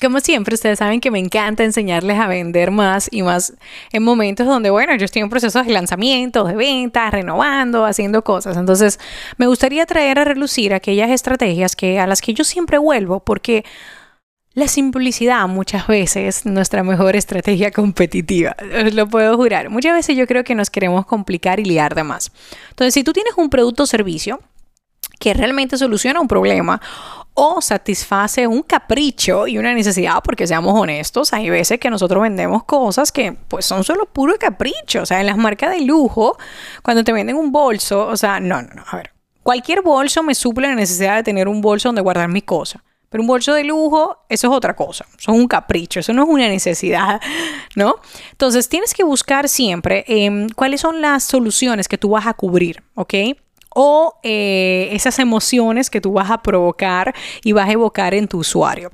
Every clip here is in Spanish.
Como siempre, ustedes saben que me encanta enseñarles a vender más y más en momentos donde, bueno, yo estoy en procesos de lanzamiento, de ventas, renovando, haciendo cosas. Entonces, me gustaría traer a relucir aquellas estrategias que, a las que yo siempre vuelvo porque la simplicidad muchas veces es nuestra mejor estrategia competitiva, os lo puedo jurar. Muchas veces yo creo que nos queremos complicar y liar de más. Entonces, si tú tienes un producto o servicio, que realmente soluciona un problema o satisface un capricho y una necesidad, porque seamos honestos, hay veces que nosotros vendemos cosas que pues son solo puro capricho, o sea, en las marcas de lujo, cuando te venden un bolso, o sea, no, no, no, a ver, cualquier bolso me suple la necesidad de tener un bolso donde guardar mis cosas. Pero un bolso de lujo, eso es otra cosa. Eso es un capricho, eso no es una necesidad, ¿no? Entonces, tienes que buscar siempre em, cuáles son las soluciones que tú vas a cubrir, ¿ok? O eh, esas emociones que tú vas a provocar y vas a evocar en tu usuario.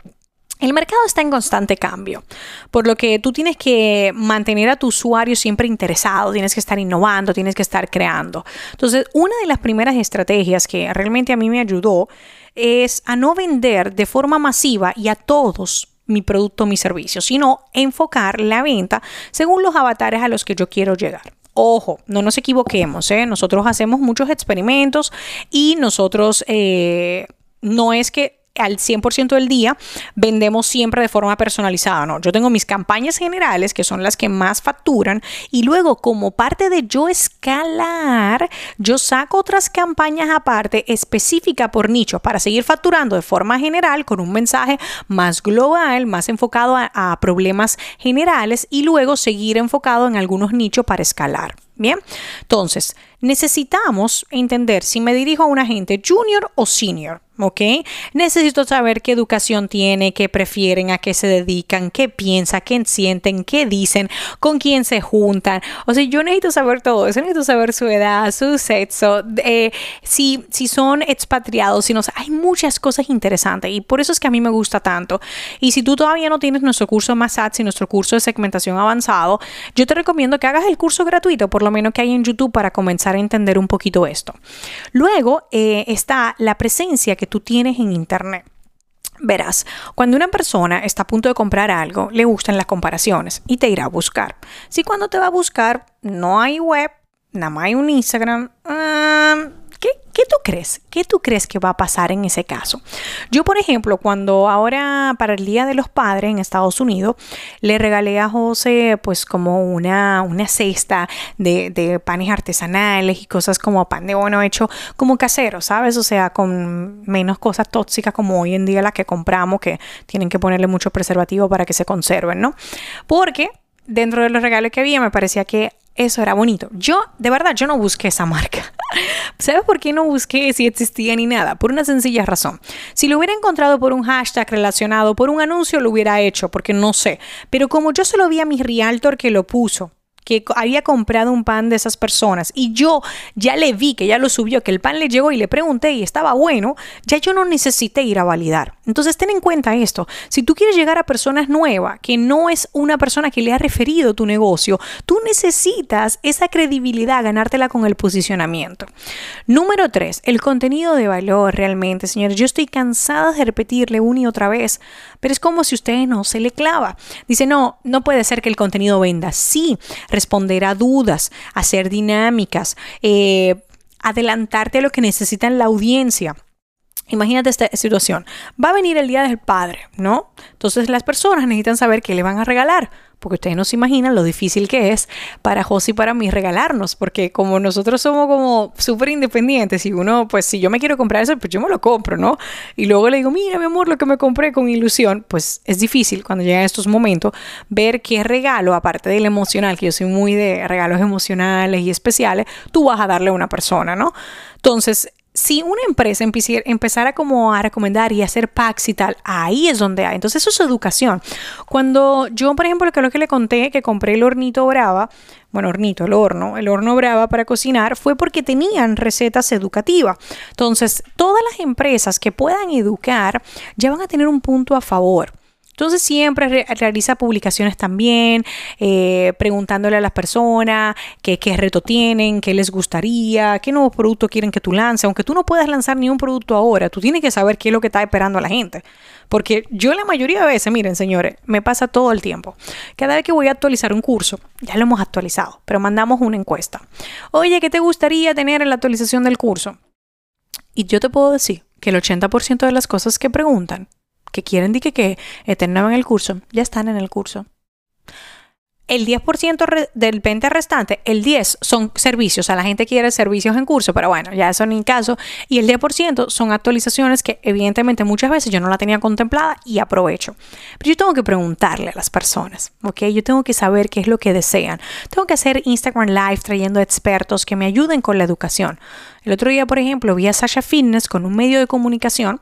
El mercado está en constante cambio, por lo que tú tienes que mantener a tu usuario siempre interesado, tienes que estar innovando, tienes que estar creando. Entonces, una de las primeras estrategias que realmente a mí me ayudó es a no vender de forma masiva y a todos mi producto o mi servicio, sino enfocar la venta según los avatares a los que yo quiero llegar. Ojo, no nos equivoquemos, ¿eh? nosotros hacemos muchos experimentos y nosotros eh, no es que al 100% del día vendemos siempre de forma personalizada, ¿no? Yo tengo mis campañas generales, que son las que más facturan, y luego como parte de yo escalar, yo saco otras campañas aparte específica por nicho para seguir facturando de forma general con un mensaje más global, más enfocado a, a problemas generales y luego seguir enfocado en algunos nichos para escalar. Bien, entonces necesitamos entender si me dirijo a un agente junior o senior. ¿ok? Necesito saber qué educación tiene, qué prefieren, a qué se dedican, qué piensan, qué sienten, qué dicen, con quién se juntan. O sea, yo necesito saber todo eso, necesito saber su edad, su sexo, eh, si, si son expatriados, si no, hay muchas cosas interesantes y por eso es que a mí me gusta tanto. Y si tú todavía no tienes nuestro curso más y nuestro curso de segmentación avanzado, yo te recomiendo que hagas el curso gratuito, por lo menos que hay en YouTube, para comenzar entender un poquito esto. Luego eh, está la presencia que tú tienes en Internet. Verás, cuando una persona está a punto de comprar algo, le gustan las comparaciones y te irá a buscar. Si cuando te va a buscar no hay web, nada más hay un Instagram, ah, ¿Qué tú crees? ¿Qué tú crees que va a pasar en ese caso? Yo, por ejemplo, cuando ahora para el Día de los Padres en Estados Unidos, le regalé a José pues como una, una cesta de, de panes artesanales y cosas como pan de bono hecho como casero, ¿sabes? O sea, con menos cosas tóxicas como hoy en día las que compramos que tienen que ponerle mucho preservativo para que se conserven, ¿no? Porque dentro de los regalos que había me parecía que eso era bonito. Yo, de verdad, yo no busqué esa marca. ¿Sabes por qué no busqué si existía ni nada? Por una sencilla razón. Si lo hubiera encontrado por un hashtag relacionado, por un anuncio, lo hubiera hecho, porque no sé. Pero como yo solo vi a mi realtor que lo puso, que había comprado un pan de esas personas y yo ya le vi que ya lo subió, que el pan le llegó y le pregunté y estaba bueno, ya yo no necesité ir a validar. Entonces ten en cuenta esto, si tú quieres llegar a personas nuevas, que no es una persona que le ha referido tu negocio, tú necesitas esa credibilidad, ganártela con el posicionamiento. Número tres, el contenido de valor realmente, señores. Yo estoy cansada de repetirle una y otra vez, pero es como si usted no se le clava. Dice, no, no puede ser que el contenido venda. Sí, responder a dudas, hacer dinámicas, eh, adelantarte a lo que necesita la audiencia. Imagínate esta situación. Va a venir el Día del Padre, ¿no? Entonces las personas necesitan saber qué le van a regalar porque ustedes no se imaginan lo difícil que es para José y para mí regalarnos, porque como nosotros somos como súper independientes y uno, pues si yo me quiero comprar eso, pues yo me lo compro, ¿no? Y luego le digo, mira mi amor, lo que me compré con ilusión, pues es difícil cuando llegan estos momentos ver qué regalo, aparte del emocional, que yo soy muy de regalos emocionales y especiales, tú vas a darle a una persona, ¿no? Entonces, si una empresa empezara como a recomendar y hacer packs y tal, ahí es donde hay. Entonces eso es educación. Cuando yo, por ejemplo, lo que le conté, que compré el hornito brava, bueno, hornito, el horno, el horno brava para cocinar, fue porque tenían recetas educativas. Entonces, todas las empresas que puedan educar ya van a tener un punto a favor. Entonces siempre realiza publicaciones también, eh, preguntándole a las personas qué, reto tienen, qué les gustaría, qué nuevo producto quieren que tú lances. Aunque tú no puedas lanzar ni un producto ahora, tú tienes que saber qué es lo que está esperando a la gente. Porque yo la mayoría de veces, miren señores, me pasa todo el tiempo. Cada vez que voy a actualizar un curso, ya lo hemos actualizado, pero mandamos una encuesta. Oye, ¿qué te gustaría tener en la actualización del curso? Y yo te puedo decir que el 80% de las cosas que preguntan que quieren que, que en el curso, ya están en el curso. El 10% del 20 restante, el 10 son servicios, o sea, la gente quiere servicios en curso, pero bueno, ya eso ni caso. Y el 10% son actualizaciones que evidentemente muchas veces yo no la tenía contemplada y aprovecho. Pero yo tengo que preguntarle a las personas, ¿ok? Yo tengo que saber qué es lo que desean. Tengo que hacer Instagram Live trayendo expertos que me ayuden con la educación. El otro día, por ejemplo, vi a Sasha Fitness con un medio de comunicación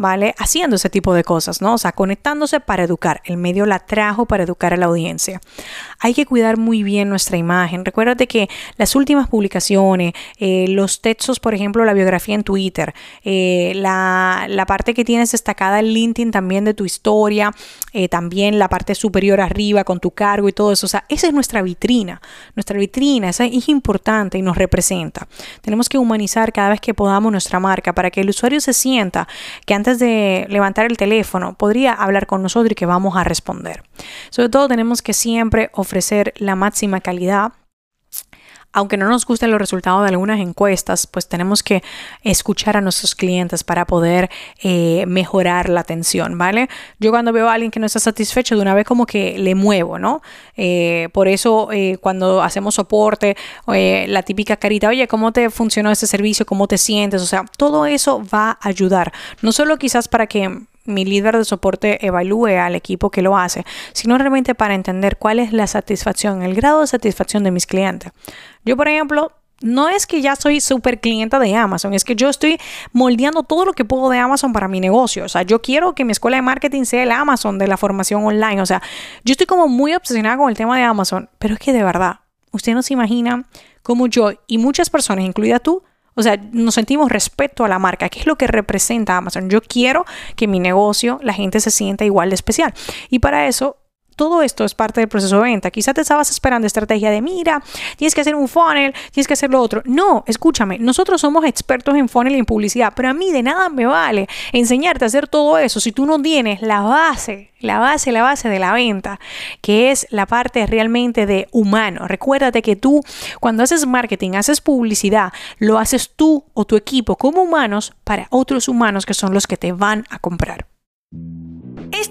¿vale? Haciendo ese tipo de cosas, ¿no? O sea, conectándose para educar. El medio la trajo para educar a la audiencia. Hay que cuidar muy bien nuestra imagen. Recuérdate que las últimas publicaciones, eh, los textos, por ejemplo, la biografía en Twitter, eh, la, parte que tienes destacada en LinkedIn también de tu historia, eh, también la parte superior arriba con tu cargo y todo eso. O sea, esa es nuestra vitrina. Nuestra vitrina, esa es importante y nos representa. Tenemos que humanizar cada vez que podamos nuestra marca para que el usuario se sienta que antes de levantar el teléfono, podría hablar con nosotros y que vamos a responder. Sobre todo tenemos que siempre ofrecer la máxima calidad aunque no nos gusten los resultados de algunas encuestas, pues tenemos que escuchar a nuestros clientes para poder eh, mejorar la atención, ¿vale? Yo cuando veo a alguien que no está satisfecho, de una vez como que le muevo, ¿no? Eh, por eso eh, cuando hacemos soporte, la típica carita, oye, ¿cómo te funcionó este servicio? ¿Cómo te sientes? O sea, todo eso va a ayudar, no solo quizás para que mi líder de soporte evalúe al equipo que lo hace, sino realmente para entender cuál es la satisfacción, el grado de satisfacción de mis clientes. Yo, por ejemplo, no es que ya soy súper clienta de Amazon, es que yo estoy moldeando todo lo que puedo de Amazon para mi negocio. O sea, yo quiero que mi escuela de marketing sea el Amazon de la formación online. O sea, yo estoy como muy obsesionada con el tema de Amazon, pero es que de verdad, usted no se imagina cómo yo y muchas personas, incluida tú, o sea, nos sentimos respeto a la marca. ¿Qué es lo que representa Amazon? Yo quiero que mi negocio, la gente se sienta igual de especial. Y para eso todo esto es parte del proceso de venta. Quizá te estabas esperando estrategia de mira, tienes que hacer un funnel, tienes que hacer lo otro. No, escúchame, nosotros somos expertos en funnel y en publicidad, pero a mí de nada me vale enseñarte a hacer todo eso si tú no tienes la base, la base, la base de la venta, que es la parte realmente de humano. Recuérdate que tú cuando haces marketing, haces publicidad, lo haces tú o tu equipo como humanos para otros humanos que son los que te van a comprar.